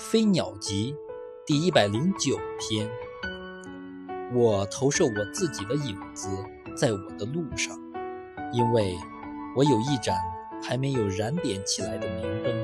飞鸟集第一百零九篇。我投射我自己的影子在我的路上因为我有一盏还没有燃点起来的明灯